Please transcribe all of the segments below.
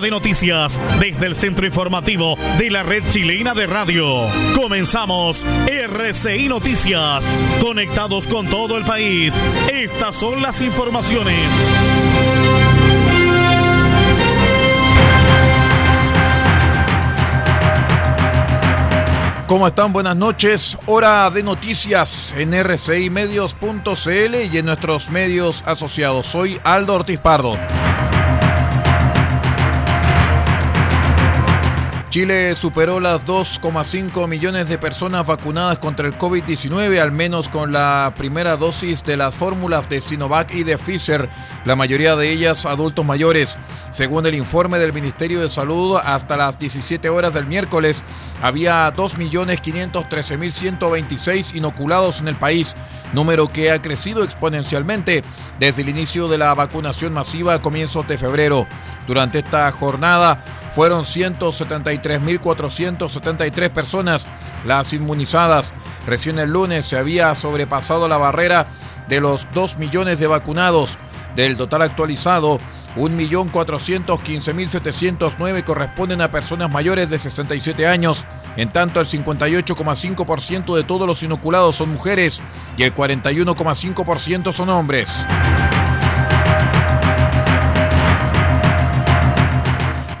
De noticias desde el centro informativo de la red chilena de radio. Comenzamos RCI Noticias. Conectados con todo el país. Estas son las informaciones. ¿Cómo están? Buenas noches. Hora de noticias en rcimedios.cl y en nuestros medios asociados. Soy Aldo Ortiz Pardo. Chile superó las 2,5 millones de personas vacunadas contra el COVID-19, al menos con la primera dosis de las fórmulas de Sinovac y de Pfizer, la mayoría de ellas adultos mayores. Según el informe del Ministerio de Salud, hasta las 17 horas del miércoles había 2.513.126 inoculados en el país, número que ha crecido exponencialmente desde el inicio de la vacunación masiva a comienzos de febrero. Durante esta jornada fueron 173.473 personas las inmunizadas. Recién el lunes se había sobrepasado la barrera de los 2 millones de vacunados. Del total actualizado, 1.415.709 corresponden a personas mayores de 67 años. En tanto, el 58,5% de todos los inoculados son mujeres y el 41,5% son hombres.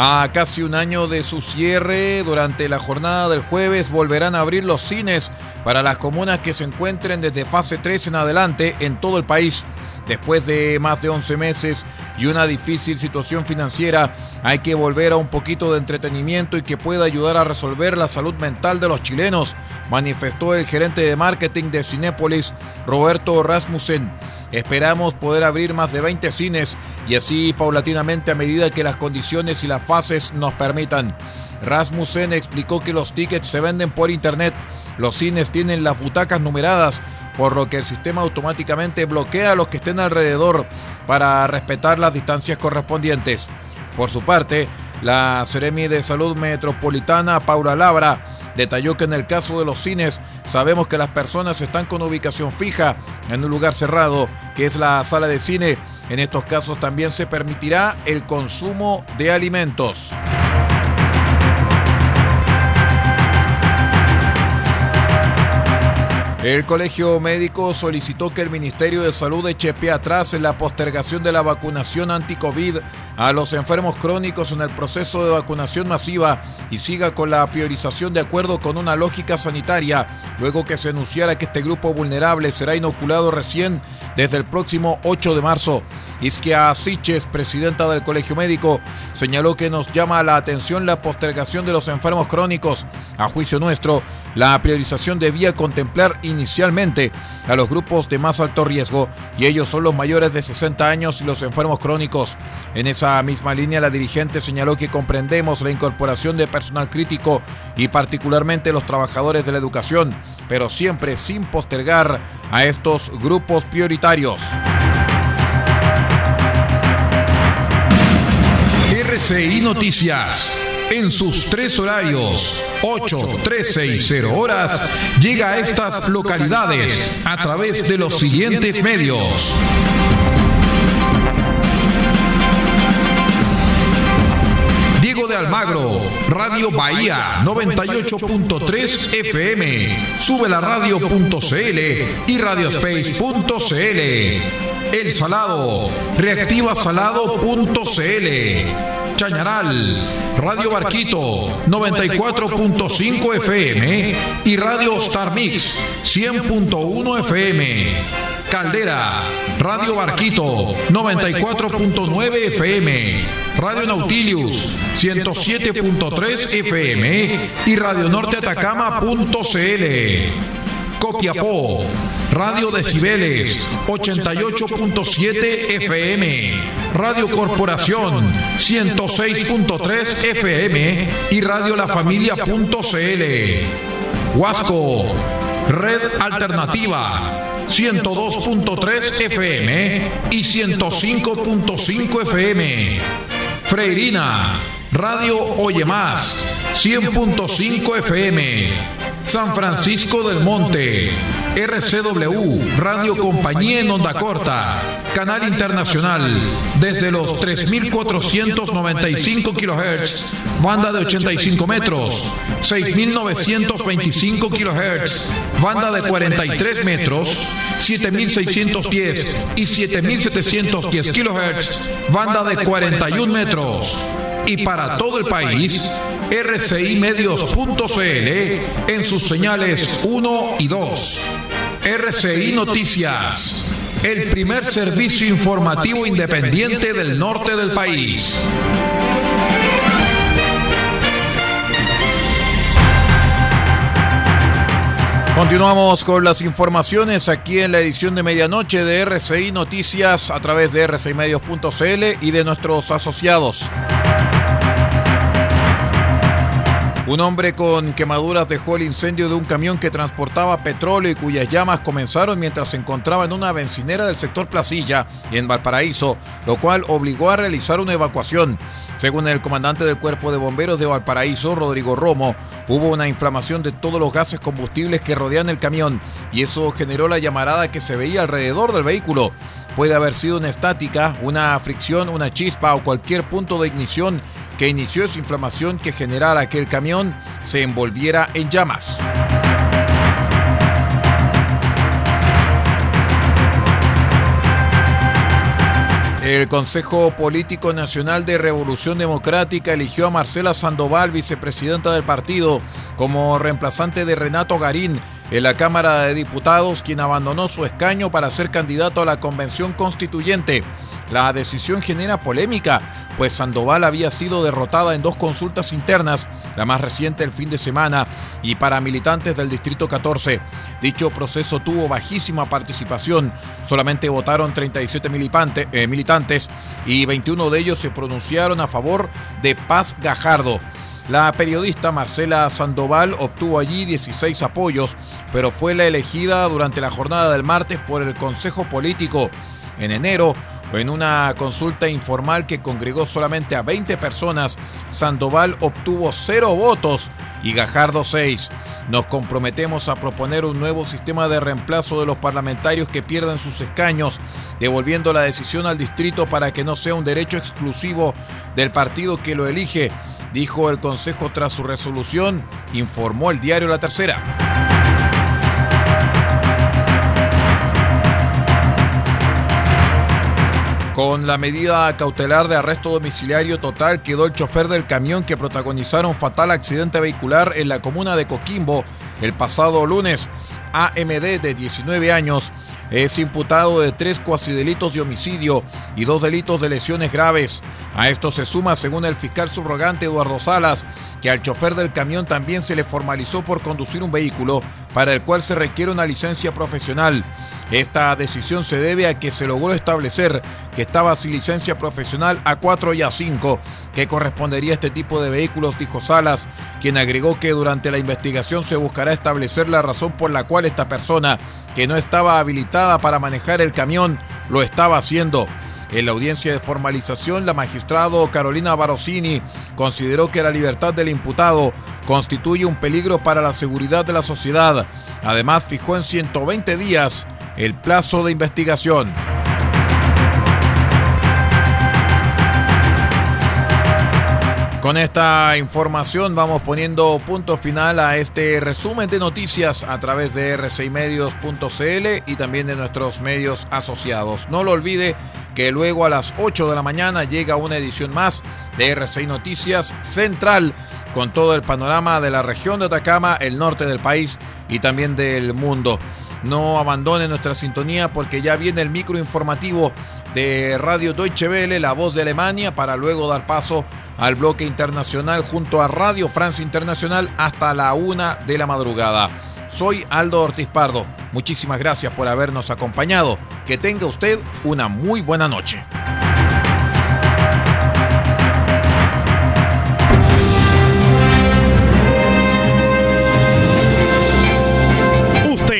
A casi un año de su cierre, durante la jornada del jueves volverán a abrir los cines para las comunas que se encuentren desde fase 3 en adelante en todo el país. Después de más de 11 meses y una difícil situación financiera, hay que volver a un poquito de entretenimiento y que pueda ayudar a resolver la salud mental de los chilenos, manifestó el gerente de marketing de Cinépolis, Roberto Rasmussen. Esperamos poder abrir más de 20 cines y así paulatinamente a medida que las condiciones y las fases nos permitan. Rasmussen explicó que los tickets se venden por internet, los cines tienen las butacas numeradas, por lo que el sistema automáticamente bloquea a los que estén alrededor para respetar las distancias correspondientes. Por su parte, la Seremi de Salud Metropolitana, Paula Labra, detalló que en el caso de los cines sabemos que las personas están con ubicación fija en un lugar cerrado, que es la sala de cine. En estos casos también se permitirá el consumo de alimentos. El Colegio Médico solicitó que el Ministerio de Salud eche pie atrás en la postergación de la vacunación anti-COVID a los enfermos crónicos en el proceso de vacunación masiva y siga con la priorización de acuerdo con una lógica sanitaria, luego que se anunciara que este grupo vulnerable será inoculado recién desde el próximo 8 de marzo. Isquia Siches, presidenta del Colegio Médico, señaló que nos llama la atención la postergación de los enfermos crónicos. A juicio nuestro, la priorización debía contemplar inicialmente a los grupos de más alto riesgo y ellos son los mayores de 60 años y los enfermos crónicos. En esa misma línea, la dirigente señaló que comprendemos la incorporación de personal crítico y particularmente los trabajadores de la educación, pero siempre sin postergar a estos grupos prioritarios. RCI Noticias. En sus tres horarios, 8, 13 y 0 horas, llega a estas localidades a través de los siguientes medios. Almagro, Radio Bahía 98.3 FM, sube la radio.cl y radiospace.cl. El Salado, reactivasalado.cl. Chañaral, Radio Barquito 94.5 FM y Radio Star Mix 100.1 FM. Caldera, Radio Barquito 94.9 FM, Radio Nautilius 107.3 FM y Radio Norte Atacama.cl. Copiapó, Radio Decibeles 88.7 FM, Radio Corporación 106.3 FM y Radio La Familia.cl. Huasco, Red Alternativa 102.3 FM y 105.5 FM. Freirina, Radio Oye Más, 100.5 FM. San Francisco del Monte, RCW, Radio Compañía en Onda Corta, Canal Internacional, desde los 3.495 kHz, banda de 85 metros, 6.925 kHz, banda de 43 metros, 7.610 y 7.710 kHz, banda de 41 metros. Y para todo el país, rcimedios.cl en sus señales 1 y 2. RCI Noticias, el primer servicio informativo independiente del norte del país. Continuamos con las informaciones aquí en la edición de medianoche de RCI Noticias a través de rcimedios.cl y de nuestros asociados. Un hombre con quemaduras dejó el incendio de un camión que transportaba petróleo y cuyas llamas comenzaron mientras se encontraba en una bencinera del sector Placilla en Valparaíso, lo cual obligó a realizar una evacuación. Según el comandante del Cuerpo de Bomberos de Valparaíso, Rodrigo Romo, hubo una inflamación de todos los gases combustibles que rodean el camión y eso generó la llamarada que se veía alrededor del vehículo. Puede haber sido una estática, una fricción, una chispa o cualquier punto de ignición que inició su inflamación que generara que el camión se envolviera en llamas. El Consejo Político Nacional de Revolución Democrática eligió a Marcela Sandoval, vicepresidenta del partido, como reemplazante de Renato Garín en la Cámara de Diputados, quien abandonó su escaño para ser candidato a la Convención Constituyente. La decisión genera polémica, pues Sandoval había sido derrotada en dos consultas internas, la más reciente el fin de semana, y para militantes del Distrito 14. Dicho proceso tuvo bajísima participación, solamente votaron 37 eh, militantes y 21 de ellos se pronunciaron a favor de Paz Gajardo. La periodista Marcela Sandoval obtuvo allí 16 apoyos, pero fue la elegida durante la jornada del martes por el Consejo Político. En enero, en una consulta informal que congregó solamente a 20 personas, Sandoval obtuvo cero votos y Gajardo seis. Nos comprometemos a proponer un nuevo sistema de reemplazo de los parlamentarios que pierdan sus escaños, devolviendo la decisión al distrito para que no sea un derecho exclusivo del partido que lo elige, dijo el Consejo tras su resolución, informó el diario La Tercera. Con la medida cautelar de arresto domiciliario total quedó el chofer del camión que protagonizaron fatal accidente vehicular en la comuna de Coquimbo el pasado lunes. AMD de 19 años es imputado de tres cuasi delitos de homicidio y dos delitos de lesiones graves. A esto se suma, según el fiscal subrogante Eduardo Salas, que al chofer del camión también se le formalizó por conducir un vehículo para el cual se requiere una licencia profesional. Esta decisión se debe a que se logró establecer que estaba sin licencia profesional A4 y A5, que correspondería a este tipo de vehículos, dijo Salas, quien agregó que durante la investigación se buscará establecer la razón por la cual esta persona, que no estaba habilitada para manejar el camión, lo estaba haciendo. En la audiencia de formalización, la magistrado Carolina Barosini consideró que la libertad del imputado constituye un peligro para la seguridad de la sociedad. Además, fijó en 120 días el plazo de investigación. Con esta información vamos poniendo punto final a este resumen de noticias a través de r6medios.cl y también de nuestros medios asociados. No lo olvide que luego a las 8 de la mañana llega una edición más de R6 Noticias Central con todo el panorama de la región de Atacama, el norte del país y también del mundo. No abandone nuestra sintonía porque ya viene el micro informativo de Radio Deutsche Welle, la voz de Alemania, para luego dar paso al bloque internacional junto a Radio Francia Internacional hasta la una de la madrugada. Soy Aldo Ortiz Pardo. Muchísimas gracias por habernos acompañado. Que tenga usted una muy buena noche.